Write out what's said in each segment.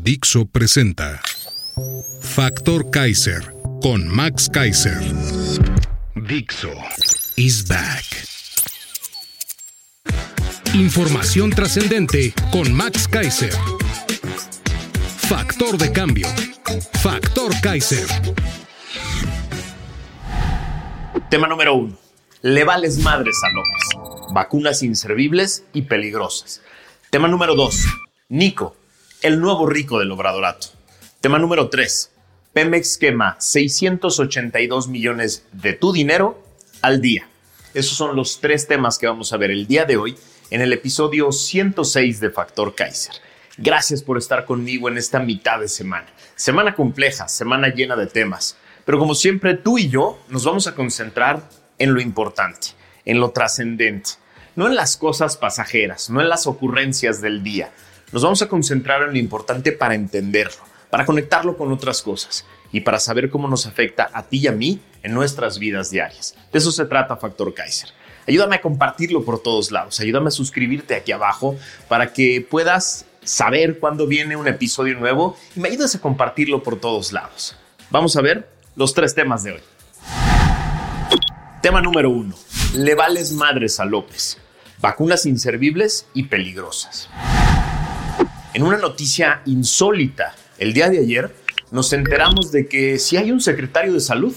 Dixo presenta Factor Kaiser con Max Kaiser. Dixo is back. Información trascendente con Max Kaiser. Factor de cambio. Factor Kaiser. Tema número uno. Le vales madres a López. Vacunas inservibles y peligrosas. Tema número dos. Nico, el nuevo rico del obradorato. Tema número tres. Pemex quema 682 millones de tu dinero al día. Esos son los tres temas que vamos a ver el día de hoy en el episodio 106 de Factor Kaiser. Gracias por estar conmigo en esta mitad de semana. Semana compleja, semana llena de temas. Pero como siempre, tú y yo nos vamos a concentrar en lo importante, en lo trascendente, no en las cosas pasajeras, no en las ocurrencias del día. Nos vamos a concentrar en lo importante para entenderlo, para conectarlo con otras cosas y para saber cómo nos afecta a ti y a mí en nuestras vidas diarias. De eso se trata Factor Kaiser. Ayúdame a compartirlo por todos lados, ayúdame a suscribirte aquí abajo para que puedas saber cuándo viene un episodio nuevo y me ayudes a compartirlo por todos lados. Vamos a ver los tres temas de hoy. Tema número uno. Le vales madres a López. Vacunas inservibles y peligrosas. En una noticia insólita, el día de ayer nos enteramos de que si hay un secretario de salud,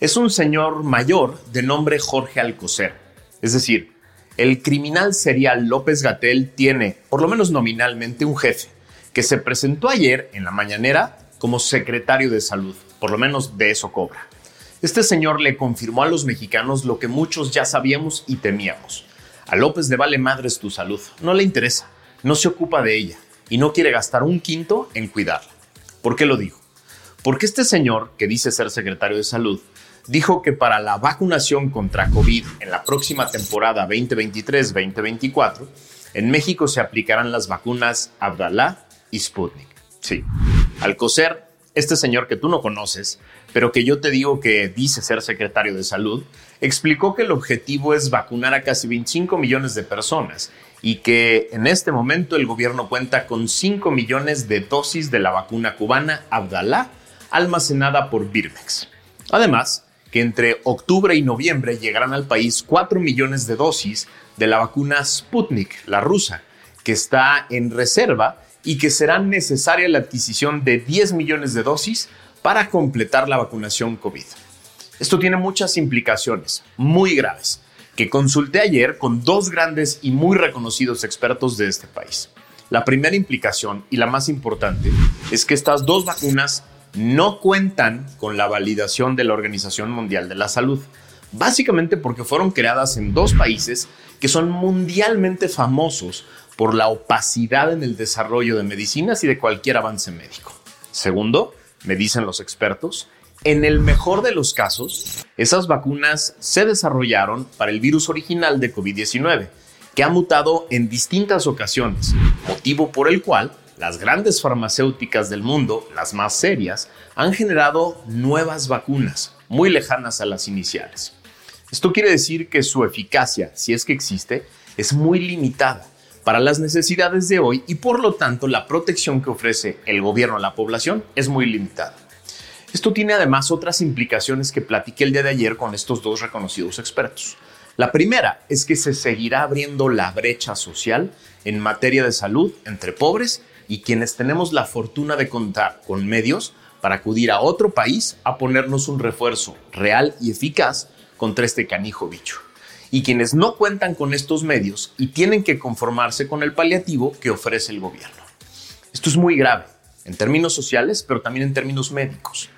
es un señor mayor de nombre Jorge Alcocer. Es decir, el criminal serial López Gatel tiene, por lo menos nominalmente, un jefe que se presentó ayer en la mañanera como secretario de salud. Por lo menos de eso cobra. Este señor le confirmó a los mexicanos lo que muchos ya sabíamos y temíamos. A López le vale madres tu salud, no le interesa, no se ocupa de ella y no quiere gastar un quinto en cuidarla. ¿Por qué lo digo? Porque este señor, que dice ser secretario de salud, dijo que para la vacunación contra COVID en la próxima temporada 2023-2024, en México se aplicarán las vacunas Abdalá y Sputnik. Sí, Alcocer, este señor que tú no conoces, pero que yo te digo que dice ser secretario de salud, explicó que el objetivo es vacunar a casi 25 millones de personas y que en este momento el gobierno cuenta con 5 millones de dosis de la vacuna cubana Abdalá almacenada por Birmex. Además, que entre octubre y noviembre llegarán al país 4 millones de dosis de la vacuna Sputnik, la rusa, que está en reserva y que será necesaria la adquisición de 10 millones de dosis para completar la vacunación COVID. Esto tiene muchas implicaciones muy graves consulté ayer con dos grandes y muy reconocidos expertos de este país. La primera implicación y la más importante es que estas dos vacunas no cuentan con la validación de la Organización Mundial de la Salud, básicamente porque fueron creadas en dos países que son mundialmente famosos por la opacidad en el desarrollo de medicinas y de cualquier avance médico. Segundo, me dicen los expertos, en el mejor de los casos, esas vacunas se desarrollaron para el virus original de COVID-19, que ha mutado en distintas ocasiones, motivo por el cual las grandes farmacéuticas del mundo, las más serias, han generado nuevas vacunas, muy lejanas a las iniciales. Esto quiere decir que su eficacia, si es que existe, es muy limitada para las necesidades de hoy y por lo tanto la protección que ofrece el gobierno a la población es muy limitada. Esto tiene además otras implicaciones que platiqué el día de ayer con estos dos reconocidos expertos. La primera es que se seguirá abriendo la brecha social en materia de salud entre pobres y quienes tenemos la fortuna de contar con medios para acudir a otro país a ponernos un refuerzo real y eficaz contra este canijo bicho. Y quienes no cuentan con estos medios y tienen que conformarse con el paliativo que ofrece el gobierno. Esto es muy grave en términos sociales, pero también en términos médicos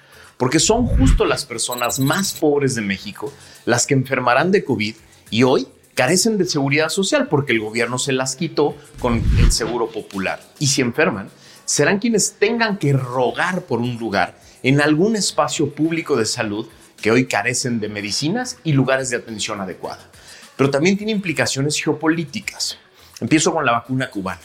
porque son justo las personas más pobres de México las que enfermarán de COVID y hoy carecen de seguridad social porque el gobierno se las quitó con el seguro popular. Y si enferman, serán quienes tengan que rogar por un lugar en algún espacio público de salud que hoy carecen de medicinas y lugares de atención adecuada. Pero también tiene implicaciones geopolíticas. Empiezo con la vacuna cubana.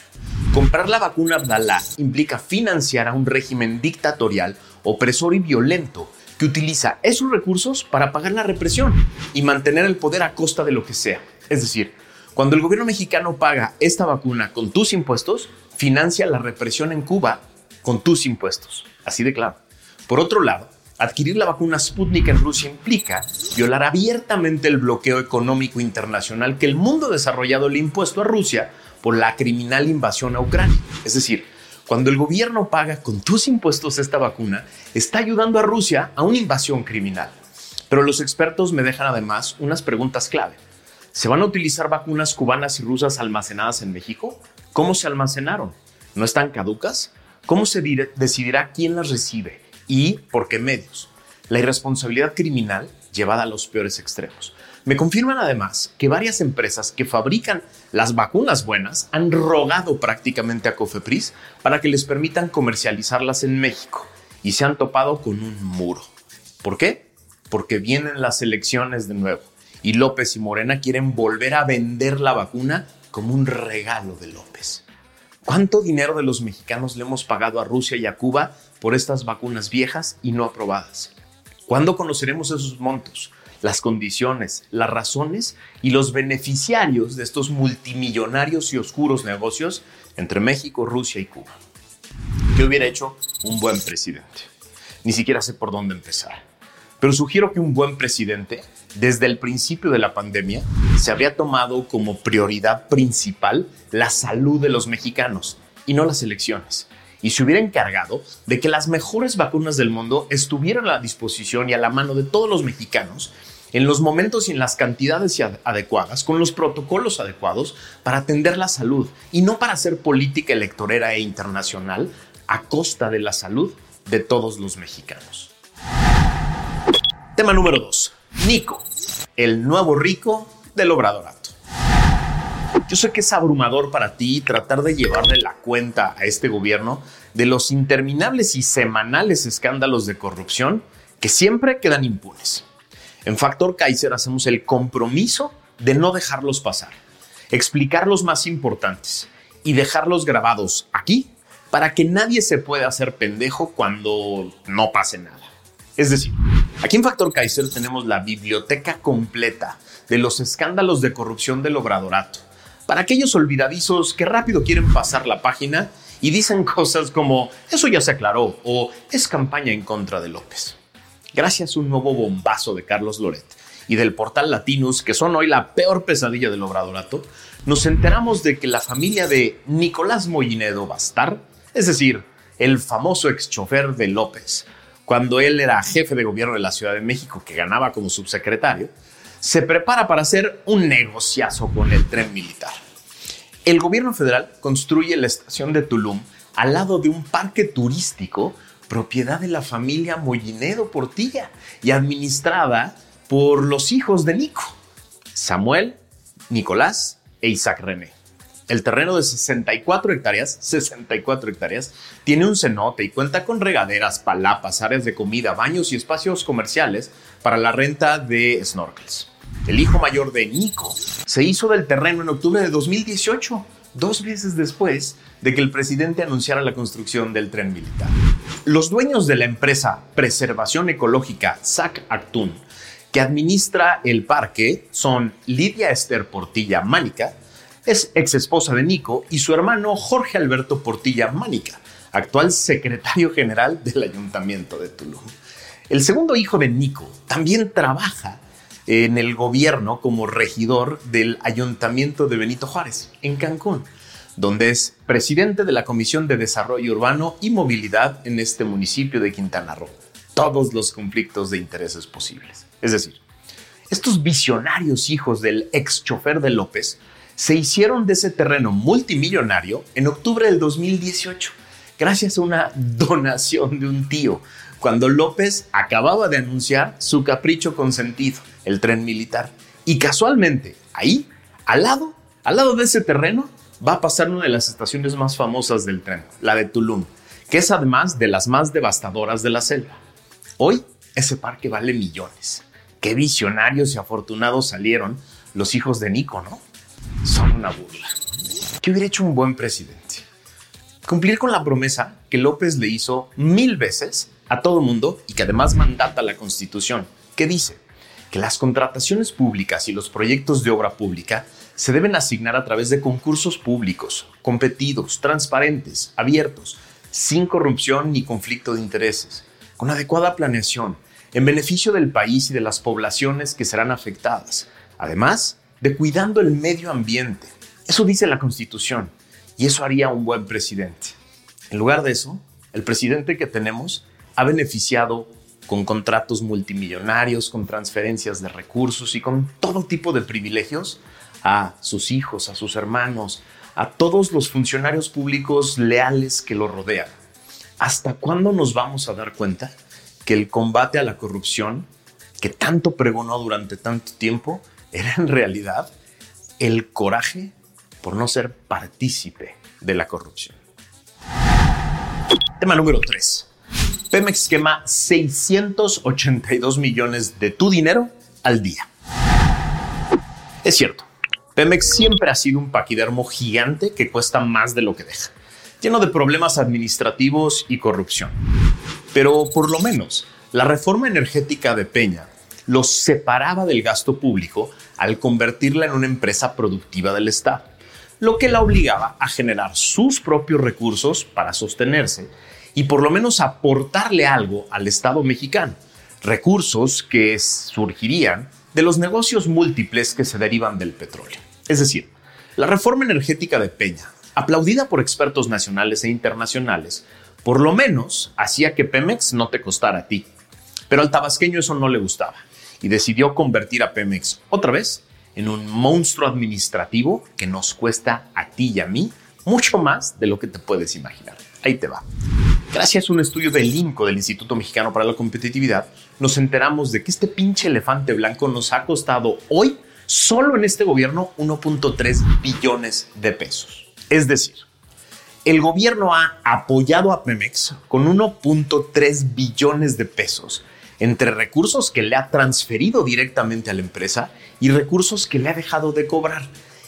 Comprar la vacuna Abdalá implica financiar a un régimen dictatorial, opresor y violento que utiliza esos recursos para pagar la represión y mantener el poder a costa de lo que sea. Es decir, cuando el gobierno mexicano paga esta vacuna con tus impuestos, financia la represión en Cuba con tus impuestos. Así de claro. Por otro lado, adquirir la vacuna Sputnik en Rusia implica violar abiertamente el bloqueo económico internacional que el mundo desarrollado le impuesto a Rusia por la criminal invasión a Ucrania. Es decir, cuando el gobierno paga con tus impuestos esta vacuna, está ayudando a Rusia a una invasión criminal. Pero los expertos me dejan además unas preguntas clave. ¿Se van a utilizar vacunas cubanas y rusas almacenadas en México? ¿Cómo se almacenaron? ¿No están caducas? ¿Cómo se decidirá quién las recibe y por qué medios? La irresponsabilidad criminal llevada a los peores extremos. Me confirman además que varias empresas que fabrican las vacunas buenas han rogado prácticamente a Cofepris para que les permitan comercializarlas en México y se han topado con un muro. ¿Por qué? Porque vienen las elecciones de nuevo y López y Morena quieren volver a vender la vacuna como un regalo de López. ¿Cuánto dinero de los mexicanos le hemos pagado a Rusia y a Cuba por estas vacunas viejas y no aprobadas? ¿Cuándo conoceremos esos montos? Las condiciones, las razones y los beneficiarios de estos multimillonarios y oscuros negocios entre México, Rusia y Cuba. ¿Qué hubiera hecho un buen presidente? Ni siquiera sé por dónde empezar. Pero sugiero que un buen presidente, desde el principio de la pandemia, se habría tomado como prioridad principal la salud de los mexicanos y no las elecciones y se hubiera encargado de que las mejores vacunas del mundo estuvieran a la disposición y a la mano de todos los mexicanos en los momentos y en las cantidades adecuadas, con los protocolos adecuados para atender la salud y no para hacer política electorera e internacional a costa de la salud de todos los mexicanos. Tema número 2. Nico, el nuevo rico del Obradorato. Yo sé que es abrumador para ti tratar de llevarle la cuenta a este gobierno de los interminables y semanales escándalos de corrupción que siempre quedan impunes. En Factor Kaiser hacemos el compromiso de no dejarlos pasar, explicar los más importantes y dejarlos grabados aquí para que nadie se pueda hacer pendejo cuando no pase nada. Es decir, aquí en Factor Kaiser tenemos la biblioteca completa de los escándalos de corrupción del obradorato. Para aquellos olvidadizos que rápido quieren pasar la página y dicen cosas como eso ya se aclaró o es campaña en contra de López gracias a un nuevo bombazo de Carlos Loret y del portal Latinus, que son hoy la peor pesadilla del obradorato, nos enteramos de que la familia de Nicolás Mollinedo Bastar, es decir, el famoso ex chofer de López, cuando él era jefe de gobierno de la Ciudad de México, que ganaba como subsecretario, se prepara para hacer un negociazo con el tren militar. El gobierno federal construye la estación de Tulum al lado de un parque turístico propiedad de la familia Mollinedo Portilla y administrada por los hijos de Nico, Samuel, Nicolás e Isaac René. El terreno de 64 hectáreas, 64 hectáreas, tiene un cenote y cuenta con regaderas, palapas, áreas de comida, baños y espacios comerciales para la renta de snorkels. El hijo mayor de Nico se hizo del terreno en octubre de 2018 dos meses después de que el presidente anunciara la construcción del tren militar. Los dueños de la empresa Preservación Ecológica SAC Actun, que administra el parque, son Lidia Esther Portilla Mánica, es ex esposa de Nico, y su hermano Jorge Alberto Portilla Mánica, actual secretario general del Ayuntamiento de Tulum. El segundo hijo de Nico también trabaja en el gobierno como regidor del Ayuntamiento de Benito Juárez, en Cancún, donde es presidente de la Comisión de Desarrollo Urbano y Movilidad en este municipio de Quintana Roo. Todos los conflictos de intereses posibles. Es decir, estos visionarios hijos del ex chofer de López se hicieron de ese terreno multimillonario en octubre del 2018, gracias a una donación de un tío, cuando López acababa de anunciar su capricho consentido el tren militar. Y casualmente, ahí Al lado, al lado de ese terreno, va a pasar una de las estaciones más famosas del tren, la de Tulum, que es además de las más devastadoras de la selva. Hoy, ese parque vale millones. Qué visionarios y afortunados salieron los hijos de Nico, ¿no? Son una burla. ¿Qué hubiera hecho un buen presidente? Cumplir con la promesa que López le hizo mil veces a todo mundo y que además mandata la Constitución, que dice que las contrataciones públicas y los proyectos de obra pública se deben asignar a través de concursos públicos, competidos, transparentes, abiertos, sin corrupción ni conflicto de intereses, con adecuada planeación, en beneficio del país y de las poblaciones que serán afectadas, además de cuidando el medio ambiente. Eso dice la Constitución y eso haría un buen presidente. En lugar de eso, el presidente que tenemos ha beneficiado con contratos multimillonarios, con transferencias de recursos y con todo tipo de privilegios a sus hijos, a sus hermanos, a todos los funcionarios públicos leales que lo rodean. ¿Hasta cuándo nos vamos a dar cuenta que el combate a la corrupción que tanto pregonó durante tanto tiempo era en realidad el coraje por no ser partícipe de la corrupción? Tema número 3. Pemex quema 682 millones de tu dinero al día. Es cierto, Pemex siempre ha sido un paquidermo gigante que cuesta más de lo que deja, lleno de problemas administrativos y corrupción. Pero por lo menos, la reforma energética de Peña los separaba del gasto público al convertirla en una empresa productiva del Estado, lo que la obligaba a generar sus propios recursos para sostenerse y por lo menos aportarle algo al Estado mexicano, recursos que surgirían de los negocios múltiples que se derivan del petróleo. Es decir, la reforma energética de Peña, aplaudida por expertos nacionales e internacionales, por lo menos hacía que Pemex no te costara a ti. Pero al tabasqueño eso no le gustaba y decidió convertir a Pemex otra vez en un monstruo administrativo que nos cuesta a ti y a mí mucho más de lo que te puedes imaginar. Ahí te va. Gracias a un estudio del INCO, del Instituto Mexicano para la Competitividad, nos enteramos de que este pinche elefante blanco nos ha costado hoy, solo en este gobierno, 1.3 billones de pesos. Es decir, el gobierno ha apoyado a Pemex con 1.3 billones de pesos entre recursos que le ha transferido directamente a la empresa y recursos que le ha dejado de cobrar.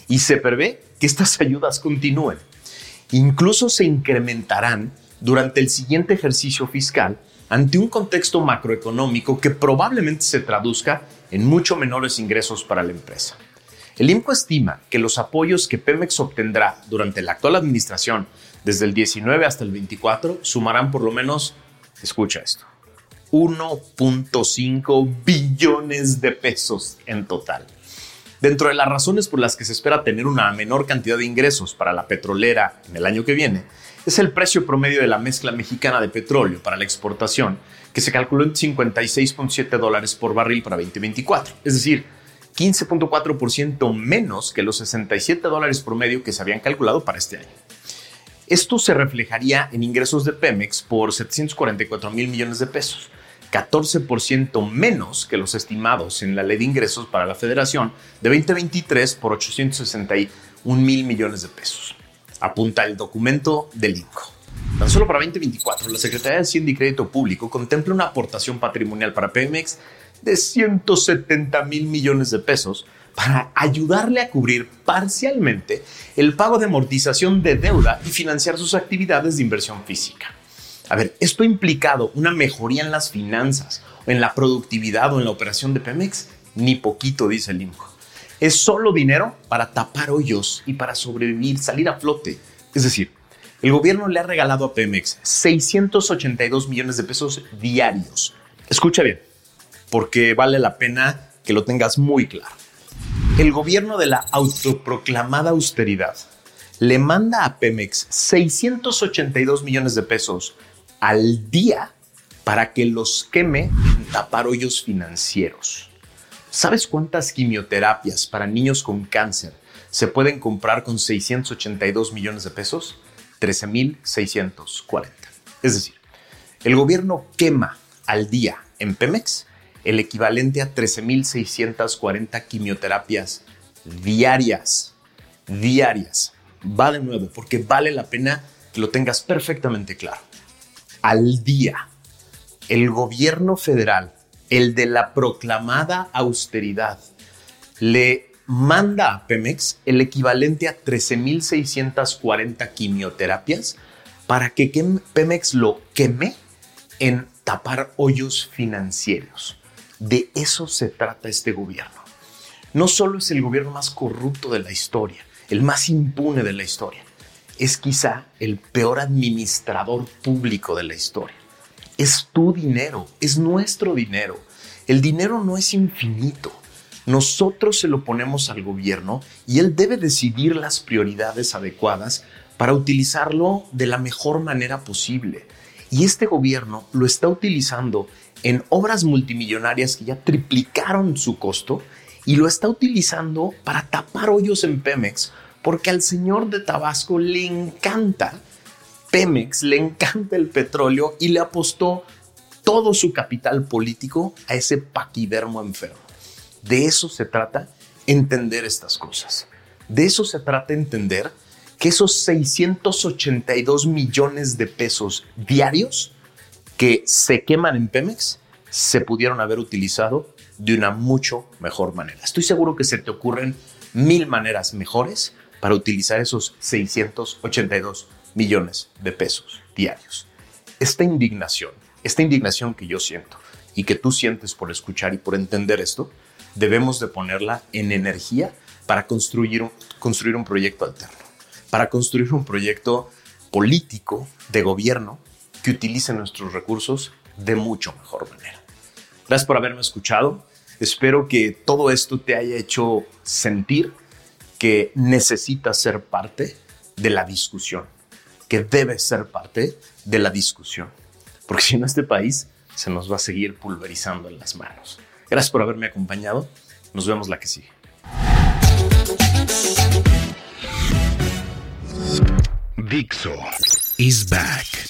Y se prevé que estas ayudas continúen. Incluso se incrementarán durante el siguiente ejercicio fiscal ante un contexto macroeconómico que probablemente se traduzca en mucho menores ingresos para la empresa. El INCO estima que los apoyos que Pemex obtendrá durante la actual administración, desde el 19 hasta el 24, sumarán por lo menos, escucha esto, 1.5 billones de pesos en total. Dentro de las razones por las que se espera tener una menor cantidad de ingresos para la petrolera en el año que viene, es el precio promedio de la mezcla mexicana de petróleo para la exportación, que se calculó en 56.7 dólares por barril para 2024, es decir, 15.4% menos que los 67 dólares promedio que se habían calculado para este año. Esto se reflejaría en ingresos de Pemex por 744 mil millones de pesos, 14% menos que los estimados en la ley de ingresos para la federación de 2023 por 861 mil millones de pesos apunta el documento del INCO. Tan solo para 2024, la Secretaría de Hacienda y Crédito Público contempla una aportación patrimonial para Pemex de 170 mil millones de pesos para ayudarle a cubrir parcialmente el pago de amortización de deuda y financiar sus actividades de inversión física. A ver, esto ha implicado una mejoría en las finanzas, o en la productividad o en la operación de Pemex, ni poquito, dice el INCO es solo dinero para tapar hoyos y para sobrevivir, salir a flote. Es decir, el gobierno le ha regalado a Pemex 682 millones de pesos diarios. Escucha bien, porque vale la pena que lo tengas muy claro. El gobierno de la autoproclamada austeridad le manda a Pemex 682 millones de pesos al día para que los queme en tapar hoyos financieros. ¿Sabes cuántas quimioterapias para niños con cáncer se pueden comprar con 682 millones de pesos? 13.640. Es decir, el gobierno quema al día en Pemex el equivalente a 13.640 quimioterapias diarias, diarias. Va de nuevo, porque vale la pena que lo tengas perfectamente claro. Al día, el gobierno federal, el de la proclamada austeridad, le manda a Pemex el equivalente a 13.640 quimioterapias para que Pemex lo queme en tapar hoyos financieros. De eso se trata este gobierno. No solo es el gobierno más corrupto de la historia, el más impune de la historia, es quizá el peor administrador público de la historia. Es tu dinero, es nuestro dinero. El dinero no es infinito. Nosotros se lo ponemos al gobierno y él debe decidir las prioridades adecuadas para utilizarlo de la mejor manera posible. Y este gobierno lo está utilizando en obras multimillonarias que ya triplicaron su costo y lo está utilizando para tapar hoyos en Pemex porque al señor de Tabasco le encanta Pemex, le encanta el petróleo y le apostó todo su capital político a ese paquidermo enfermo. De eso se trata entender estas cosas. De eso se trata entender que esos 682 millones de pesos diarios que se queman en Pemex se pudieron haber utilizado de una mucho mejor manera. Estoy seguro que se te ocurren mil maneras mejores para utilizar esos 682 millones de pesos diarios. Esta indignación, esta indignación que yo siento y que tú sientes por escuchar y por entender esto, debemos de ponerla en energía para construir un, construir un proyecto alterno para construir un proyecto político de gobierno que utilice nuestros recursos de mucho mejor manera. Gracias por haberme escuchado. Espero que todo esto te haya hecho sentir que necesitas ser parte de la discusión, que debes ser parte de la discusión, porque si no este país se nos va a seguir pulverizando en las manos. Gracias por haberme acompañado. Nos vemos la que sigue. Dixo is back.